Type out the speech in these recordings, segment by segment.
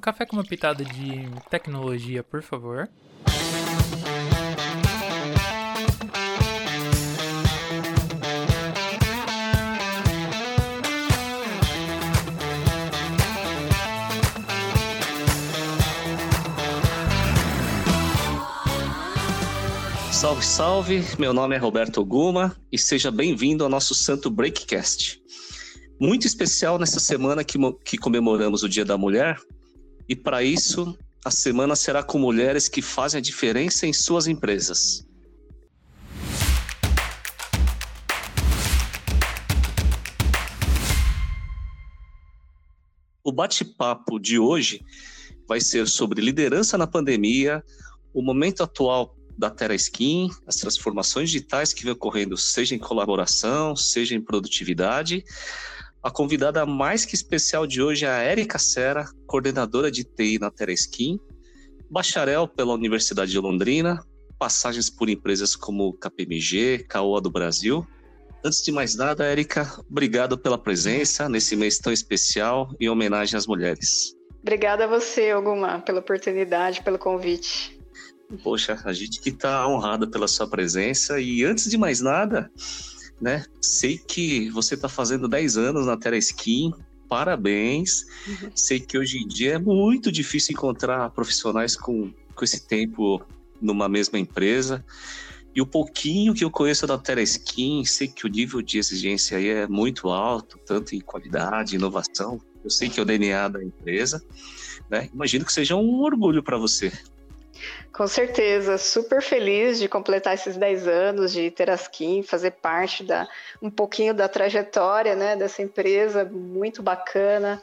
Um café com uma pitada de tecnologia, por favor. Salve, salve! Meu nome é Roberto Guma e seja bem-vindo ao nosso Santo Breakcast. Muito especial nessa semana que, que comemoramos o Dia da Mulher, e para isso a semana será com mulheres que fazem a diferença em suas empresas. O bate-papo de hoje vai ser sobre liderança na pandemia, o momento atual da Terra Skin, as transformações digitais que vem ocorrendo, seja em colaboração, seja em produtividade. A convidada mais que especial de hoje é a Érica Serra, coordenadora de TI na Terra Skin, bacharel pela Universidade de Londrina, passagens por empresas como KPMG, Caoa do Brasil. Antes de mais nada, Érica, obrigado pela presença nesse mês tão especial em homenagem às mulheres. Obrigada a você, Ogumar, pela oportunidade, pelo convite. Poxa, a gente que está honrada pela sua presença e antes de mais nada, né? Sei que você está fazendo 10 anos na Terra Skin, parabéns. Uhum. Sei que hoje em dia é muito difícil encontrar profissionais com, com esse tempo numa mesma empresa. E o pouquinho que eu conheço da Terra Skin, sei que o nível de exigência aí é muito alto, tanto em qualidade, inovação. Eu sei que é o DNA da empresa. Né? Imagino que seja um orgulho para você. Com certeza, super feliz de completar esses 10 anos de Teraskin, fazer parte da um pouquinho da trajetória, né, dessa empresa muito bacana,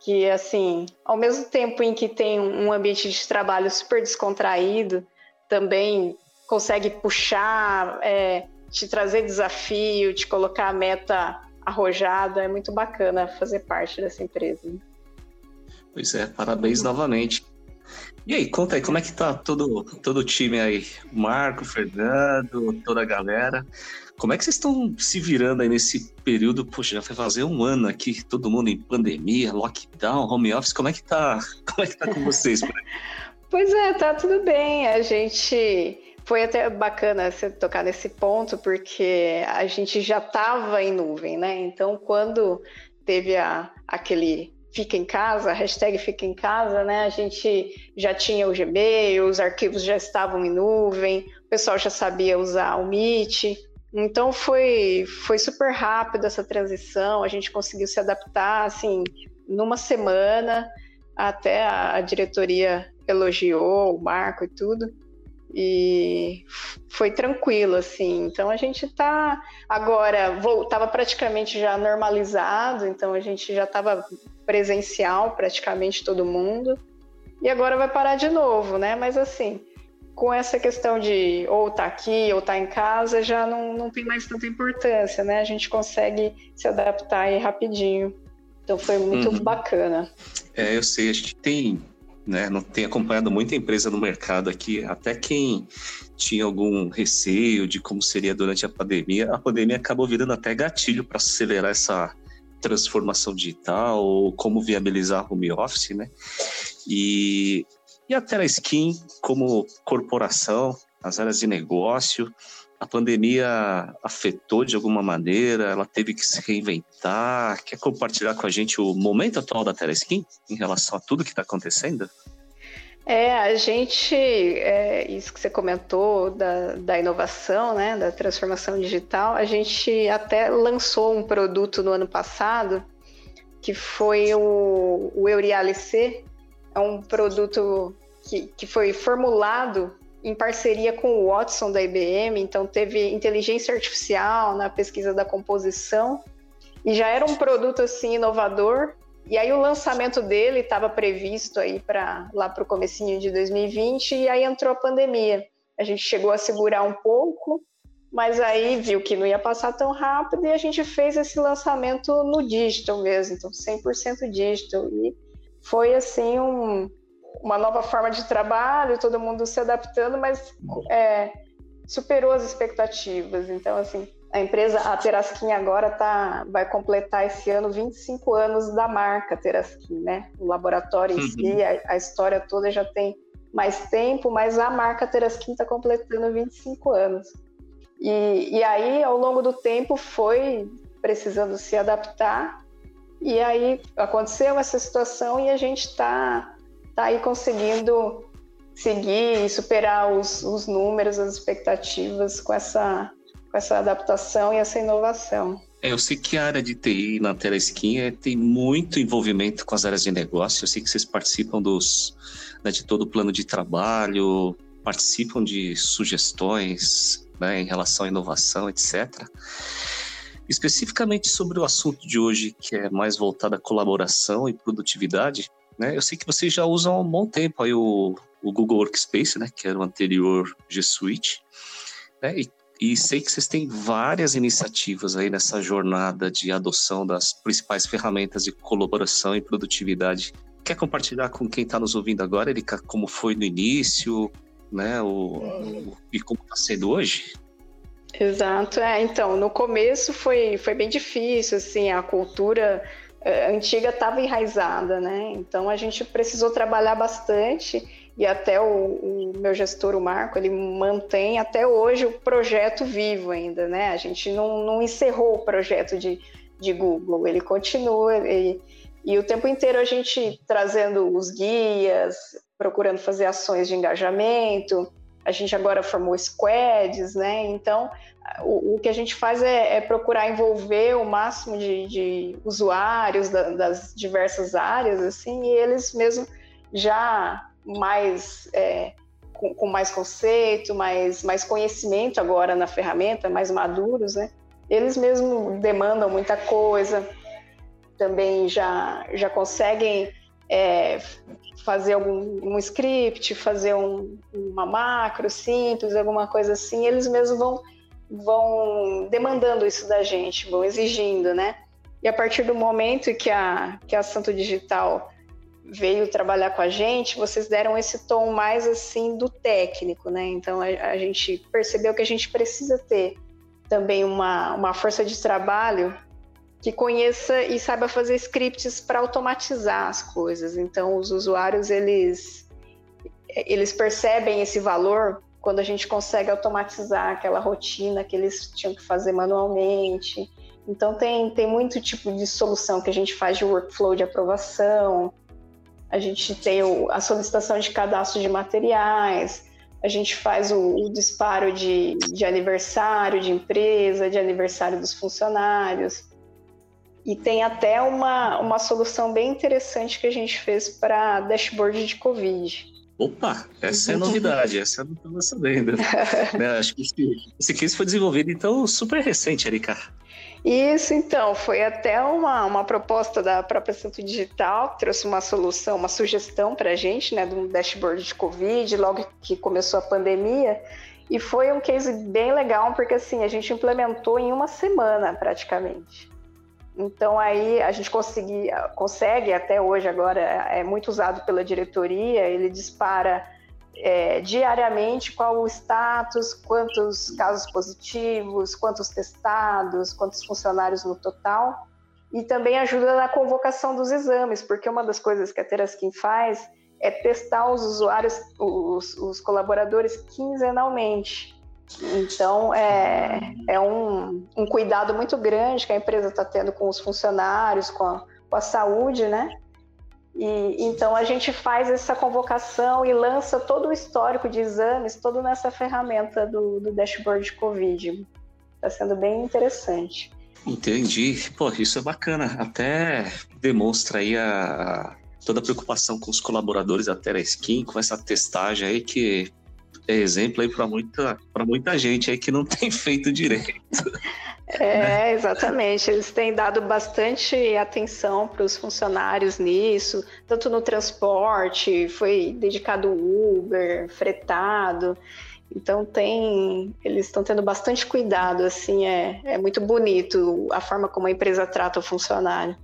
que assim, ao mesmo tempo em que tem um ambiente de trabalho super descontraído, também consegue puxar, é, te trazer desafio, te colocar a meta arrojada, é muito bacana fazer parte dessa empresa. Pois é, parabéns novamente. E aí, conta aí, como é que tá todo, todo o time aí? Marco, Fernando, toda a galera. Como é que vocês estão se virando aí nesse período? Poxa, já vai fazer um ano aqui, todo mundo em pandemia, lockdown, home office. Como é que tá? Como é que tá com vocês? pois é, tá tudo bem. A gente foi até bacana você tocar nesse ponto, porque a gente já estava em nuvem, né? Então, quando teve a, aquele fica em casa, hashtag fica em casa, né? A gente já tinha o Gmail, os arquivos já estavam em nuvem, o pessoal já sabia usar o Meet. Então foi, foi super rápido essa transição, a gente conseguiu se adaptar assim numa semana, até a, a diretoria elogiou o Marco e tudo. E foi tranquilo, assim. Então a gente está agora, estava praticamente já normalizado, então a gente já estava presencial, praticamente todo mundo. E agora vai parar de novo, né? Mas assim, com essa questão de ou tá aqui ou tá em casa, já não, não tem mais tanta importância, né? A gente consegue se adaptar aí rapidinho. Então foi muito uhum. bacana. É, eu sei, a gente tem, né, não tem acompanhado muita empresa no mercado aqui, até quem tinha algum receio de como seria durante a pandemia, a pandemia acabou virando até gatilho para acelerar essa transformação digital, ou como viabilizar home office, né? E, e a Skin como corporação, as áreas de negócio, a pandemia afetou de alguma maneira, ela teve que se reinventar. Quer compartilhar com a gente o momento atual da Skin em relação a tudo que está acontecendo? É, a gente, é, isso que você comentou da, da inovação, né, da transformação digital, a gente até lançou um produto no ano passado que foi o, o Eurialic, é um produto que, que foi formulado em parceria com o Watson da IBM, então teve inteligência artificial na pesquisa da composição e já era um produto assim inovador e aí o lançamento dele estava previsto aí para lá para o comecinho de 2020 e aí entrou a pandemia. A gente chegou a segurar um pouco, mas aí viu que não ia passar tão rápido e a gente fez esse lançamento no digital mesmo, então 100% digital. E foi assim um, uma nova forma de trabalho, todo mundo se adaptando, mas é, superou as expectativas. Então, assim, A empresa, a Terasquim agora tá, vai completar esse ano 25 anos da marca Terasquim, né? O laboratório em uhum. si, a, a, história toda já tem mais tempo, mas a marca Terasquim está completando 25 anos. E, e aí, ao longo do tempo, foi precisando se adaptar, e aí aconteceu essa situação e a gente está tá aí conseguindo seguir e superar os, os números, as expectativas com essa, com essa adaptação e essa inovação. É, eu sei que a área de TI na Teleskin é, tem muito envolvimento com as áreas de negócio. Eu sei que vocês participam dos, né, de todo o plano de trabalho, participam de sugestões né, em relação à inovação, etc. Especificamente sobre o assunto de hoje, que é mais voltado à colaboração e produtividade, né, eu sei que vocês já usam há um bom tempo aí o, o Google Workspace, né, que era o anterior G Suite, né, e e sei que vocês têm várias iniciativas aí nessa jornada de adoção das principais ferramentas de colaboração e produtividade. Quer compartilhar com quem está nos ouvindo agora, Erika, como foi no início, né? O, o e como está sendo hoje? Exato, é. Então, no começo foi, foi bem difícil, assim, a cultura antiga estava enraizada, né? Então a gente precisou trabalhar bastante e até o, o, meu gestor, o Marco, ele mantém até hoje o projeto vivo ainda, né? A gente não, não encerrou o projeto de, de Google, ele continua ele, e o tempo inteiro a gente trazendo os guias, procurando fazer ações de engajamento, a gente agora formou squads, né? Então, o, o que a gente faz é, é, procurar envolver o máximo de, de usuários da, das diversas áreas, assim, e eles mesmo já mais é, com, com, mais conceito, mais, mais conhecimento agora na ferramenta, mais maduros, né? Eles mesmo demandam muita coisa, também já, já conseguem é, fazer algum um script, fazer um, uma macro simples, alguma coisa assim, eles mesmos vão, vão demandando isso da gente, vão exigindo, né? E a partir do momento que a, que a Santo Digital veio trabalhar com a gente, vocês deram esse tom mais assim do técnico, né? Então a, a gente percebeu que a gente precisa ter também uma, uma força de trabalho que conheça e saiba fazer scripts para automatizar as coisas. Então os usuários eles eles percebem esse valor quando a gente consegue automatizar aquela rotina que eles tinham que fazer manualmente. Então tem, tem muito tipo de solução que a gente faz de workflow de aprovação, a gente tem o, a solicitação de cadastro de materiais, a gente faz o, o disparo de, de aniversário de empresa, de aniversário dos funcionários. E tem até uma, uma solução bem interessante que a gente fez para dashboard de Covid. Opa, essa é novidade, essa eu não estava sabendo. né, acho que esse, esse case foi desenvolvido, então, super recente, Erika. Isso, então, foi até uma, uma proposta da própria Santo Digital, que trouxe uma solução, uma sugestão para a gente, né, de um dashboard de Covid, logo que começou a pandemia, e foi um case bem legal, porque assim, a gente implementou em uma semana, praticamente. Então aí a gente consegui, consegue até hoje agora, é muito usado pela diretoria, ele dispara é, diariamente qual o status, quantos casos positivos, quantos testados, quantos funcionários no total, e também ajuda na convocação dos exames, porque uma das coisas que a Teraskin faz é testar os usuários, os, os colaboradores quinzenalmente. Então, é, é um, um, cuidado muito grande que a empresa está tendo com os funcionários, com a, com a saúde, né? E, então a gente faz essa convocação e lança todo o histórico de exames, todo nessa ferramenta do, do dashboard de Covid. Está sendo bem interessante. Entendi. Pô, isso é bacana. Até demonstra aí a, toda a preocupação com os colaboradores da Tereskin, com essa testagem aí que é exemplo aí para muita, muita gente aí que não tem feito direito. É, exatamente. Eles têm dado bastante atenção para os funcionários nisso, tanto no transporte, foi dedicado Uber, fretado. Então tem, eles estão tendo bastante cuidado, assim, é, é muito bonito a forma como a empresa trata o funcionário.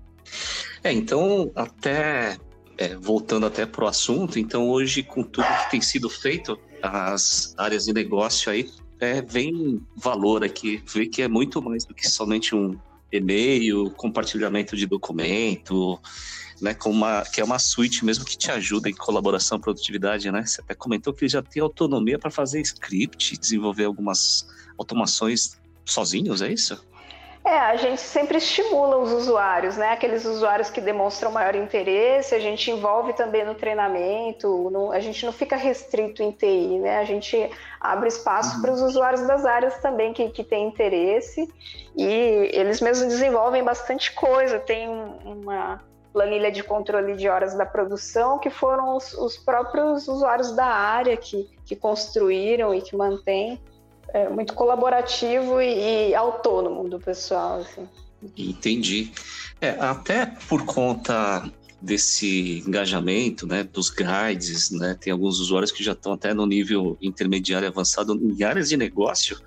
É, então até é, voltando até para o assunto, então hoje com tudo que tem sido feito, as áreas de negócio aí é, vem valor aqui, vê que é muito mais do que somente um e-mail, compartilhamento de documento, né, com uma, que é uma suíte mesmo que te ajuda em colaboração produtividade, né? Você até comentou que ele já tem autonomia para fazer script, desenvolver algumas automações sozinhos, é isso? É, a gente sempre estimula os usuários, né? Aqueles usuários que demonstram maior interesse, a gente envolve também no treinamento, no, a gente não fica restrito em TI, né? A gente abre espaço uhum. para os usuários das áreas também que, que têm interesse e eles mesmos desenvolvem bastante coisa. Tem uma planilha de controle de horas da produção que foram os, os próprios usuários da área que, que construíram e que mantêm é, muito colaborativo e, e, autônomo do pessoal. Assim. Entendi. É, até por conta desse engajamento, né, dos guides, né, tem alguns usuários que já estão até no nível intermediário avançado em áreas de negócio,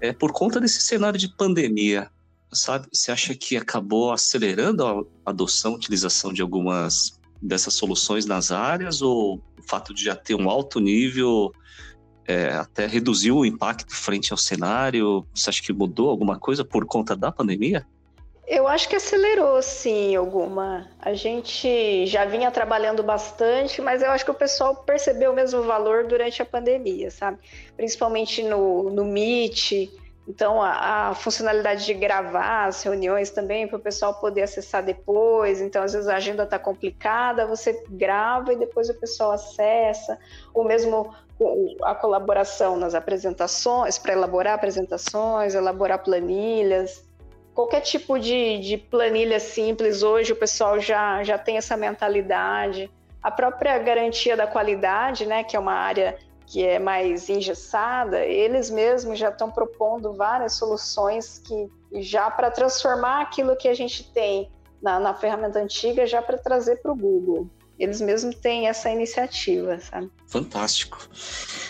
é por conta desse cenário de pandemia, sabe? Você acha que acabou acelerando a adoção, a utilização de algumas dessas soluções nas áreas ou o fato de já ter um alto nível é, até reduziu o impacto frente ao cenário? Você acha que mudou alguma coisa por conta da pandemia? Eu acho que acelerou, sim, alguma. A gente já vinha trabalhando bastante, mas eu acho que o pessoal percebeu o mesmo valor durante a pandemia, sabe? Principalmente no, no Meet. Então, a, a funcionalidade de gravar as reuniões também, para o pessoal poder acessar depois. Então, às vezes a agenda está complicada, você grava e depois o pessoal acessa. Ou mesmo a colaboração nas apresentações, para elaborar apresentações, elaborar planilhas. Qualquer tipo de, de planilha simples, hoje o pessoal já, já tem essa mentalidade. A própria garantia da qualidade, né, que é uma área que é mais engessada, eles mesmos já estão propondo várias soluções que já para transformar aquilo que a gente tem na, na ferramenta antiga, já para trazer para o Google. Eles mesmos têm essa iniciativa, sabe? Fantástico.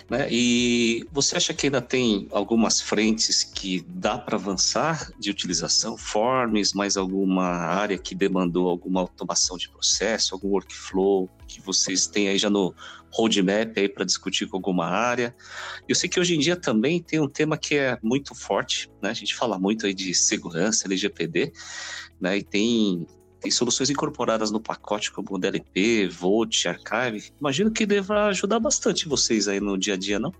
Né? E você acha que ainda tem algumas frentes que dá para avançar de utilização, forms, mais alguma área que demandou alguma automação de processo, algum workflow que vocês têm aí já no roadmap aí para discutir com alguma área? Eu sei que hoje em dia também tem um tema que é muito forte, né? A gente fala muito aí de segurança, LGPD, né? E tem tem soluções incorporadas no pacote como o DLP, Volt, Archive. Imagino que deva ajudar bastante vocês aí no dia a dia, não?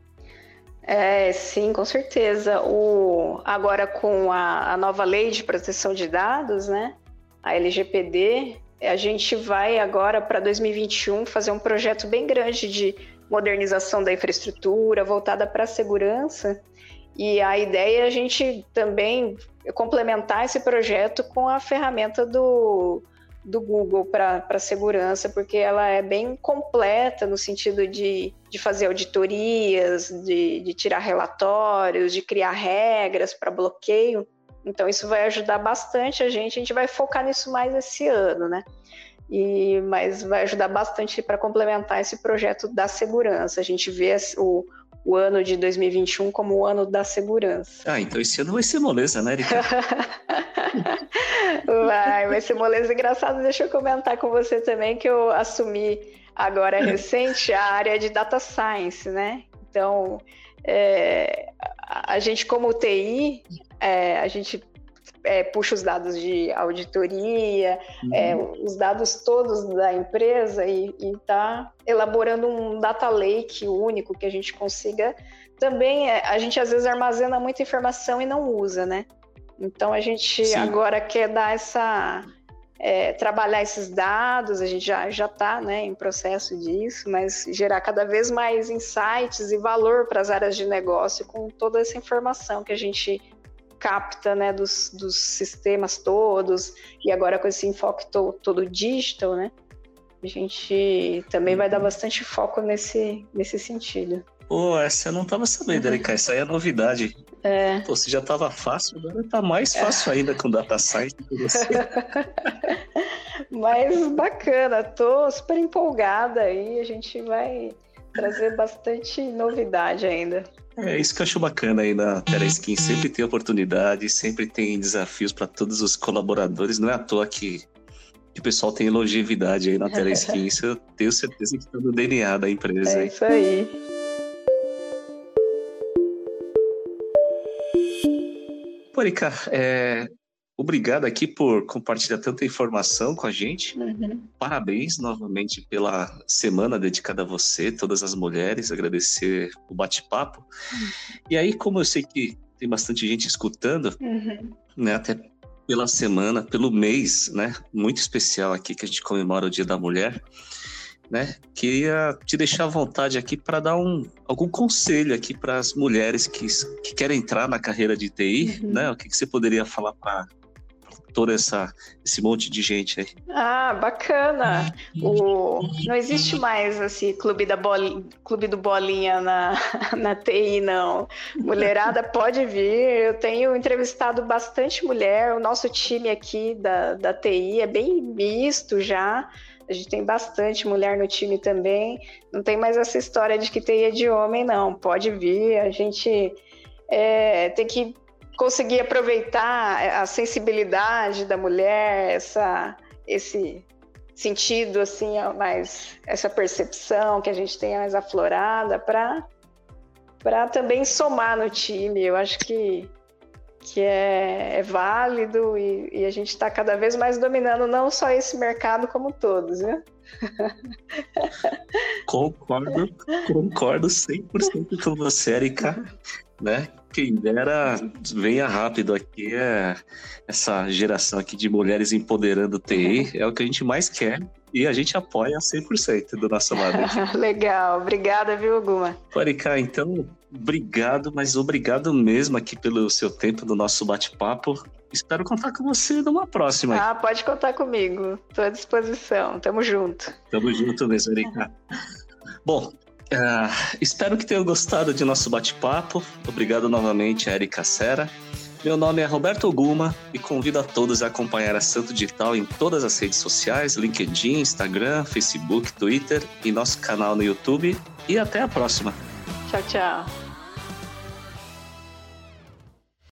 É, sim, com certeza. O, agora com a, a nova lei de proteção de dados, né? A LGPD, a gente vai agora para 2021 fazer um projeto bem grande de modernização da infraestrutura voltada para a segurança. E a ideia é a gente também complementar esse projeto com a ferramenta do, do Google para segurança, porque ela é bem completa no sentido de, de fazer auditorias, de, de tirar relatórios, de criar regras para bloqueio. Então, isso vai ajudar bastante a gente. A gente vai focar nisso mais esse ano, né? E, mas vai ajudar bastante para complementar esse projeto da segurança. A gente vê o, o ano de 2021 como o ano da segurança. Ah, então esse ano vai ser moleza, né, Erika? vai, vai ser moleza. Engraçado, deixa eu comentar com você também que eu assumi agora recente a área de data science, né? Então, é, a gente como TI, é, a gente é, puxa os dados de auditoria, uhum. é, os dados todos da empresa e está elaborando um data lake único que a gente consiga. Também é, a gente às vezes armazena muita informação e não usa, né? Então a gente Sim. agora quer dar essa é, trabalhar esses dados, a gente já já está né, em processo disso, mas gerar cada vez mais insights e valor para as áreas de negócio com toda essa informação que a gente capta né, dos, dos sistemas todos, e agora com esse enfoque to, todo digital, né? A gente também vai dar bastante foco nesse, nesse sentido. Pô, essa eu não tava sabendo, Erika. Essa aí é novidade. É. Pô, se já tava fácil, agora tá mais fácil ainda com data science. Mas bacana, tô super empolgada aí. A gente vai trazer bastante novidade ainda. É isso que eu acho bacana aí na Teleskin. Sempre tem oportunidade, sempre tem desafios para todos os colaboradores. Não é à toa que, que o pessoal tem longevidade aí na Teleskin. isso eu tenho certeza que está no DNA da empresa. É aí. isso aí. Mônica, é, obrigado aqui por compartilhar tanta informação com a gente. Uhum. Parabéns novamente pela semana dedicada a você, todas as mulheres, agradecer o bate-papo. Uhum. E aí, como eu sei que tem bastante gente escutando, uhum. né, até pela semana, pelo mês, né, muito especial aqui que a gente comemora o Dia da Mulher né? Queria te deixar à vontade aqui para dar um, algum conselho aqui para as mulheres que, que querem entrar na carreira de TI, uhum. né? O que, que você poderia falar para toda essa esse monte de gente aí? Ah, bacana. O não existe mais assim clube da bolinha, clube do bolinha na na TI não. Mulherada pode vir. Eu tenho entrevistado bastante mulher. O nosso time aqui da da TI é bem misto já. A gente tem bastante mulher no time também. Não tem mais essa história de que teia de homem, não. Pode vir, a gente é, tem que conseguir aproveitar a sensibilidade da mulher, essa, esse sentido, assim, mais essa percepção que a gente tem mais aflorada para para também somar no time. Eu acho que que é, é válido e, e, a gente está cada vez mais dominando não só esse mercado como todos, né? Concordo, concordo 100% com você, Erika. Né? Quem dera venha rápido aqui, é essa geração aqui de mulheres empoderando TI, é o que a gente mais quer e a gente apoia 100% do nosso lado. Legal, obrigada, viu, Guma? Erika, então Obrigado, mas obrigado mesmo aqui pelo seu tempo do nosso bate-papo. Espero contar com você numa próxima. Ah, pode contar comigo. Estou à disposição. Tamo junto. Tamo junto mesmo, Erika. Bom, uh, espero que tenham gostado de nosso bate-papo. Obrigado novamente, Erika Sera. Meu nome é Roberto Guma e convido a todos a acompanhar a Santo Digital em todas as redes sociais, LinkedIn, Instagram, Facebook, Twitter e nosso canal no YouTube. E até a próxima. Tchau, tchau.